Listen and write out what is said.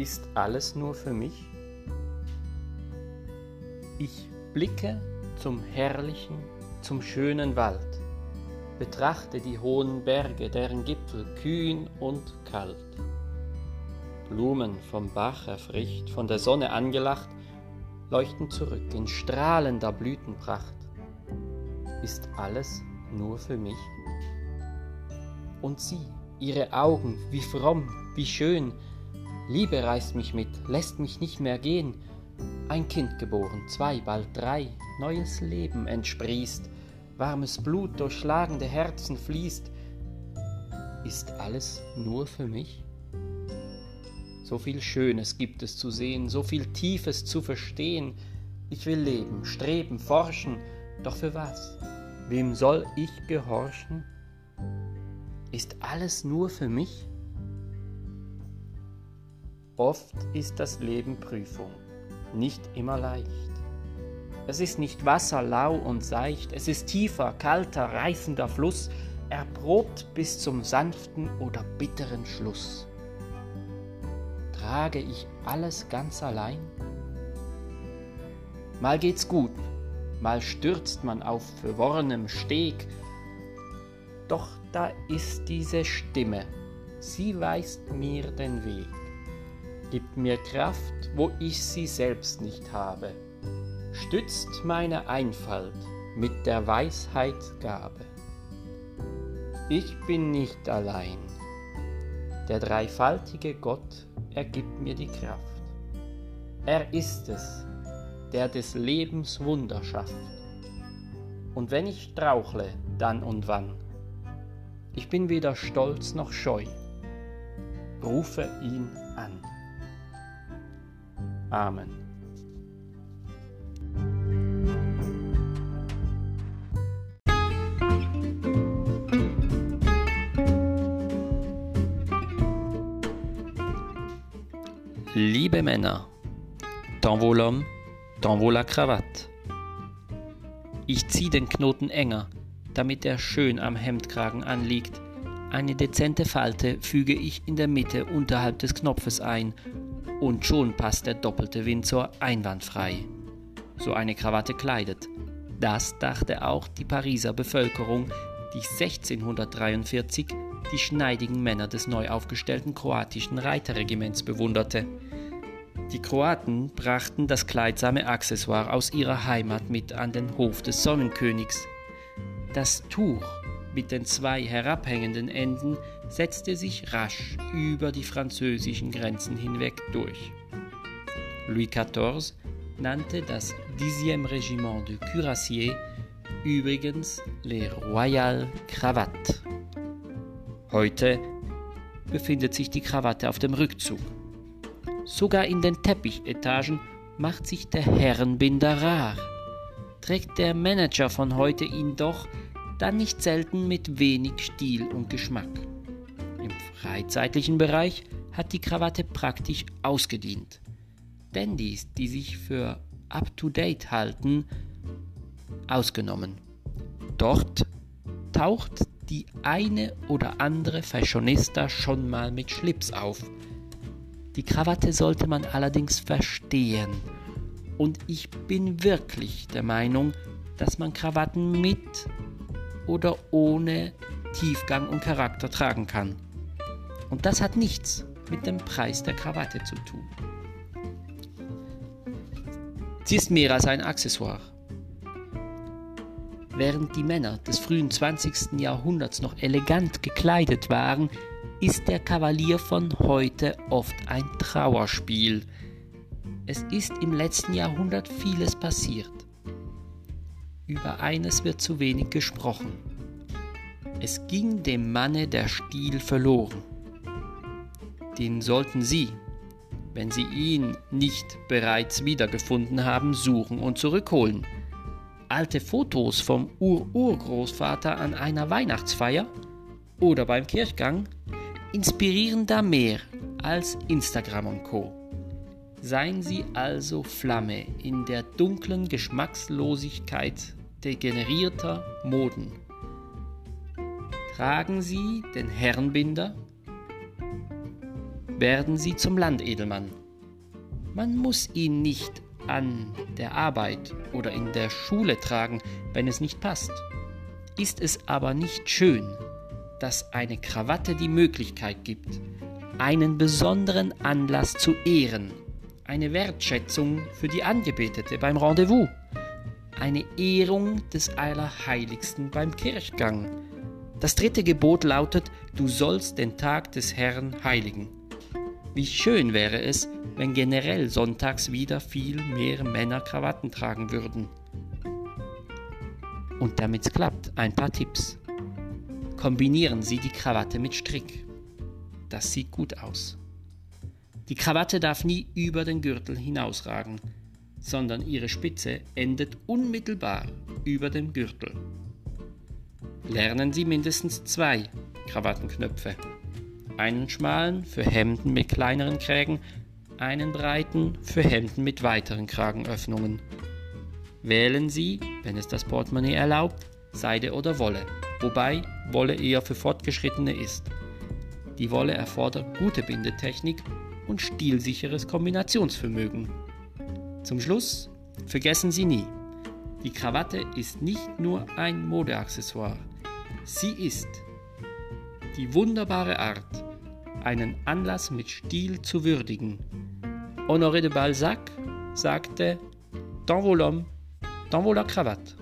Ist alles nur für mich? Ich blicke zum herrlichen, zum schönen Wald, betrachte die hohen Berge, deren Gipfel kühn und kalt. Blumen vom Bach erfrischt, von der Sonne angelacht, leuchten zurück in strahlender Blütenpracht. Ist alles nur für mich? Und sie, ihre Augen, wie fromm, wie schön, Liebe reißt mich mit, lässt mich nicht mehr gehen, ein Kind geboren, zwei, bald drei, neues Leben entsprießt, warmes Blut durch schlagende Herzen fließt. Ist alles nur für mich? So viel Schönes gibt es zu sehen, so viel Tiefes zu verstehen. Ich will leben, streben, forschen, doch für was? Wem soll ich gehorchen? Ist alles nur für mich? Oft ist das Leben Prüfung, nicht immer leicht. Es ist nicht Wasser lau und seicht, es ist tiefer, kalter, reißender Fluss, erprobt bis zum sanften oder bitteren Schluss. Trage ich alles ganz allein? Mal geht's gut, mal stürzt man auf verworrenem Steg, doch da ist diese Stimme, sie weist mir den Weg, gibt mir Kraft, wo ich sie selbst nicht habe, stützt meine Einfalt mit der Weisheit Gabe. Ich bin nicht allein, der dreifaltige Gott er gibt mir die Kraft. Er ist es, der des Lebens Wunder schafft. Und wenn ich strauchle, dann und wann, ich bin weder stolz noch scheu, rufe ihn. Amen. Liebe Männer, tant vaut l'homme, tant vaut la Krawatte. Ich zieh den Knoten enger, damit er schön am Hemdkragen anliegt. Eine dezente Falte füge ich in der Mitte unterhalb des Knopfes ein und schon passt der doppelte Windsor einwandfrei. So eine Krawatte kleidet. Das dachte auch die Pariser Bevölkerung, die 1643 die schneidigen Männer des neu aufgestellten kroatischen Reiterregiments bewunderte. Die Kroaten brachten das kleidsame Accessoire aus ihrer Heimat mit an den Hof des Sonnenkönigs. Das Tuch mit den zwei herabhängenden Enden setzte sich rasch über die französischen Grenzen hinweg durch. Louis XIV nannte das 10e Regiment de Cuirassiers übrigens les Royal Cravates. Heute befindet sich die Krawatte auf dem Rückzug. Sogar in den Teppichetagen macht sich der Herrenbinder rar. Trägt der Manager von heute ihn doch, dann nicht selten mit wenig Stil und Geschmack. Im freizeitlichen Bereich hat die Krawatte praktisch ausgedient. Dandys, die sich für up-to-date halten, ausgenommen. Dort taucht die eine oder andere Fashionista schon mal mit Schlips auf. Die Krawatte sollte man allerdings verstehen. Und ich bin wirklich der Meinung, dass man Krawatten mit oder ohne Tiefgang und Charakter tragen kann. Und das hat nichts mit dem Preis der Krawatte zu tun. Sie ist mehr als ein Accessoire. Während die Männer des frühen 20. Jahrhunderts noch elegant gekleidet waren, ist der Kavalier von heute oft ein Trauerspiel. Es ist im letzten Jahrhundert vieles passiert. Über eines wird zu wenig gesprochen. Es ging dem Manne der Stil verloren. Den sollten Sie, wenn Sie ihn nicht bereits wiedergefunden haben, suchen und zurückholen alte Fotos vom Ur-Urgroßvater an einer Weihnachtsfeier oder beim Kirchgang inspirieren da mehr als Instagram und Co. Seien Sie also Flamme in der dunklen Geschmackslosigkeit degenerierter Moden. Tragen Sie den Herrenbinder, werden Sie zum Landedelmann. Man muss ihn nicht an der Arbeit oder in der Schule tragen, wenn es nicht passt. Ist es aber nicht schön, dass eine Krawatte die Möglichkeit gibt, einen besonderen Anlass zu ehren, eine Wertschätzung für die Angebetete beim Rendezvous, eine Ehrung des Allerheiligsten beim Kirchgang. Das dritte Gebot lautet, du sollst den Tag des Herrn heiligen. Wie schön wäre es, wenn generell sonntags wieder viel mehr Männer Krawatten tragen würden. Und damit es klappt, ein paar Tipps. Kombinieren Sie die Krawatte mit Strick. Das sieht gut aus. Die Krawatte darf nie über den Gürtel hinausragen, sondern ihre Spitze endet unmittelbar über dem Gürtel. Lernen Sie mindestens zwei Krawattenknöpfe einen schmalen für Hemden mit kleineren Krägen, einen breiten für Hemden mit weiteren Kragenöffnungen. Wählen Sie, wenn es das Portemonnaie erlaubt, Seide oder Wolle, wobei Wolle eher für Fortgeschrittene ist. Die Wolle erfordert gute Bindetechnik und stilsicheres Kombinationsvermögen. Zum Schluss vergessen Sie nie, die Krawatte ist nicht nur ein Modeaccessoire, sie ist die wunderbare Art, einen Anlass mit Stil zu würdigen. Honoré de Balzac sagte, Dans vos l'homme, dans vos la cravate.